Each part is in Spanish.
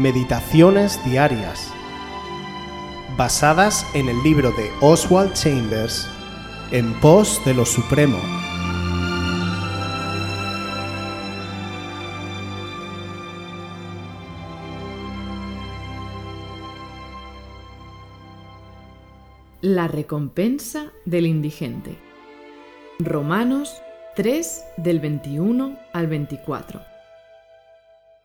Meditaciones Diarias, basadas en el libro de Oswald Chambers, En pos de lo Supremo. La recompensa del indigente. Romanos 3 del 21 al 24.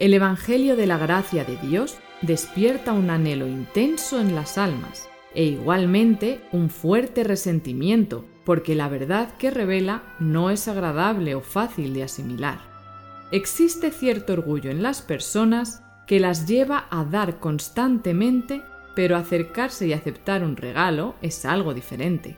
El Evangelio de la gracia de Dios despierta un anhelo intenso en las almas e igualmente un fuerte resentimiento porque la verdad que revela no es agradable o fácil de asimilar. Existe cierto orgullo en las personas que las lleva a dar constantemente, pero acercarse y aceptar un regalo es algo diferente.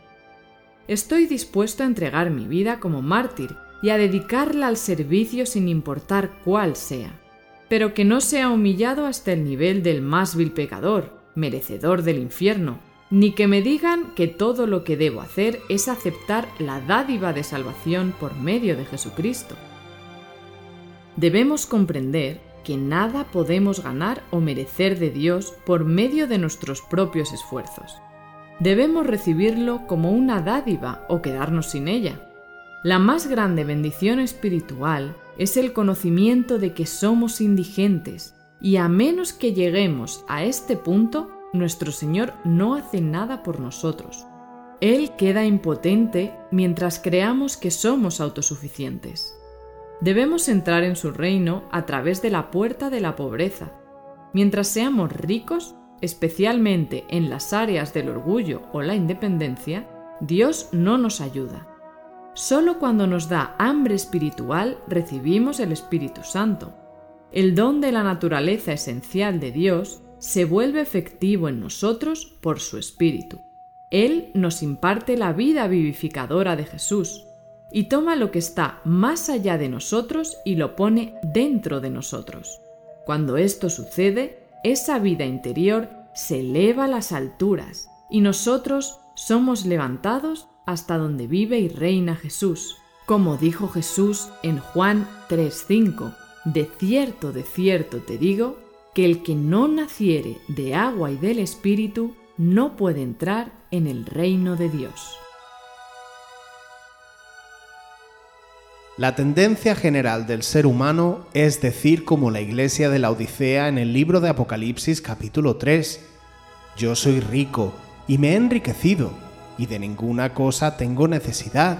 Estoy dispuesto a entregar mi vida como mártir y a dedicarla al servicio sin importar cuál sea pero que no sea humillado hasta el nivel del más vil pecador, merecedor del infierno, ni que me digan que todo lo que debo hacer es aceptar la dádiva de salvación por medio de Jesucristo. Debemos comprender que nada podemos ganar o merecer de Dios por medio de nuestros propios esfuerzos. Debemos recibirlo como una dádiva o quedarnos sin ella. La más grande bendición espiritual es el conocimiento de que somos indigentes y a menos que lleguemos a este punto, nuestro Señor no hace nada por nosotros. Él queda impotente mientras creamos que somos autosuficientes. Debemos entrar en su reino a través de la puerta de la pobreza. Mientras seamos ricos, especialmente en las áreas del orgullo o la independencia, Dios no nos ayuda. Solo cuando nos da hambre espiritual recibimos el Espíritu Santo. El don de la naturaleza esencial de Dios se vuelve efectivo en nosotros por su Espíritu. Él nos imparte la vida vivificadora de Jesús y toma lo que está más allá de nosotros y lo pone dentro de nosotros. Cuando esto sucede, esa vida interior se eleva a las alturas y nosotros somos levantados hasta donde vive y reina Jesús. Como dijo Jesús en Juan 3:5, de cierto, de cierto te digo, que el que no naciere de agua y del Espíritu no puede entrar en el reino de Dios. La tendencia general del ser humano es decir como la iglesia de la Odisea en el libro de Apocalipsis capítulo 3, Yo soy rico y me he enriquecido y de ninguna cosa tengo necesidad.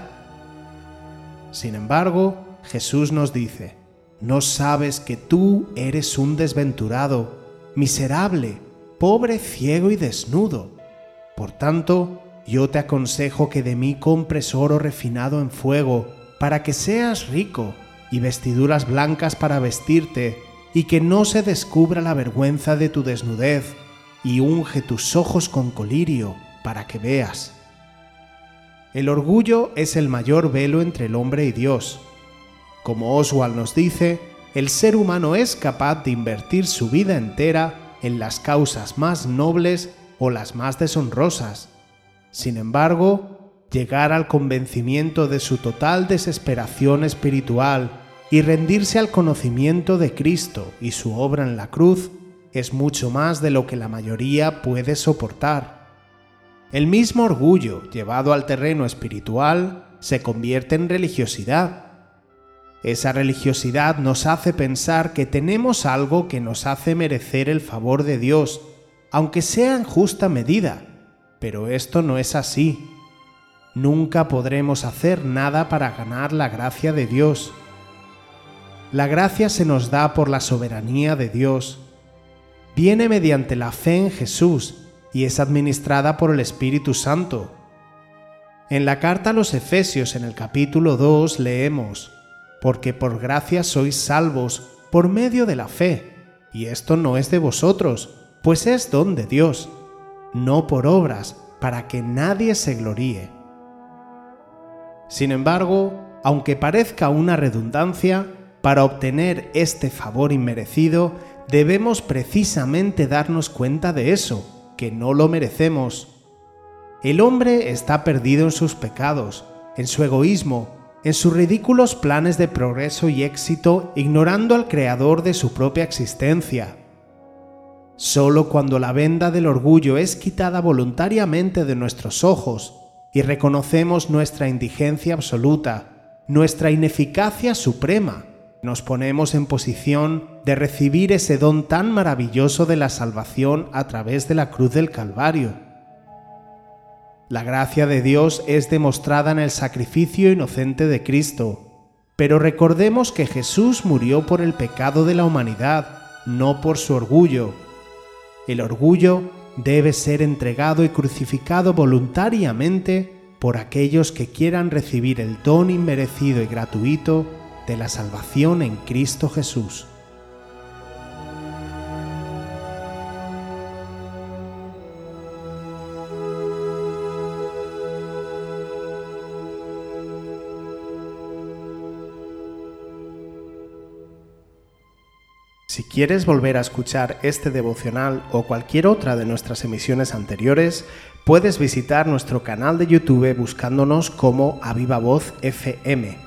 Sin embargo, Jesús nos dice, no sabes que tú eres un desventurado, miserable, pobre, ciego y desnudo. Por tanto, yo te aconsejo que de mí compres oro refinado en fuego, para que seas rico, y vestiduras blancas para vestirte, y que no se descubra la vergüenza de tu desnudez, y unge tus ojos con colirio, para que veas. El orgullo es el mayor velo entre el hombre y Dios. Como Oswald nos dice, el ser humano es capaz de invertir su vida entera en las causas más nobles o las más deshonrosas. Sin embargo, llegar al convencimiento de su total desesperación espiritual y rendirse al conocimiento de Cristo y su obra en la cruz es mucho más de lo que la mayoría puede soportar. El mismo orgullo llevado al terreno espiritual se convierte en religiosidad. Esa religiosidad nos hace pensar que tenemos algo que nos hace merecer el favor de Dios, aunque sea en justa medida, pero esto no es así. Nunca podremos hacer nada para ganar la gracia de Dios. La gracia se nos da por la soberanía de Dios. Viene mediante la fe en Jesús y es administrada por el Espíritu Santo. En la carta a los Efesios en el capítulo 2 leemos, porque por gracia sois salvos por medio de la fe, y esto no es de vosotros, pues es don de Dios, no por obras, para que nadie se gloríe. Sin embargo, aunque parezca una redundancia, para obtener este favor inmerecido debemos precisamente darnos cuenta de eso, que no lo merecemos. El hombre está perdido en sus pecados, en su egoísmo, en sus ridículos planes de progreso y éxito, ignorando al Creador de su propia existencia. Solo cuando la venda del orgullo es quitada voluntariamente de nuestros ojos y reconocemos nuestra indigencia absoluta, nuestra ineficacia suprema, nos ponemos en posición de recibir ese don tan maravilloso de la salvación a través de la cruz del Calvario. La gracia de Dios es demostrada en el sacrificio inocente de Cristo, pero recordemos que Jesús murió por el pecado de la humanidad, no por su orgullo. El orgullo debe ser entregado y crucificado voluntariamente por aquellos que quieran recibir el don inmerecido y gratuito de la salvación en Cristo Jesús. Si quieres volver a escuchar este devocional o cualquier otra de nuestras emisiones anteriores, puedes visitar nuestro canal de YouTube buscándonos como Aviva Voz FM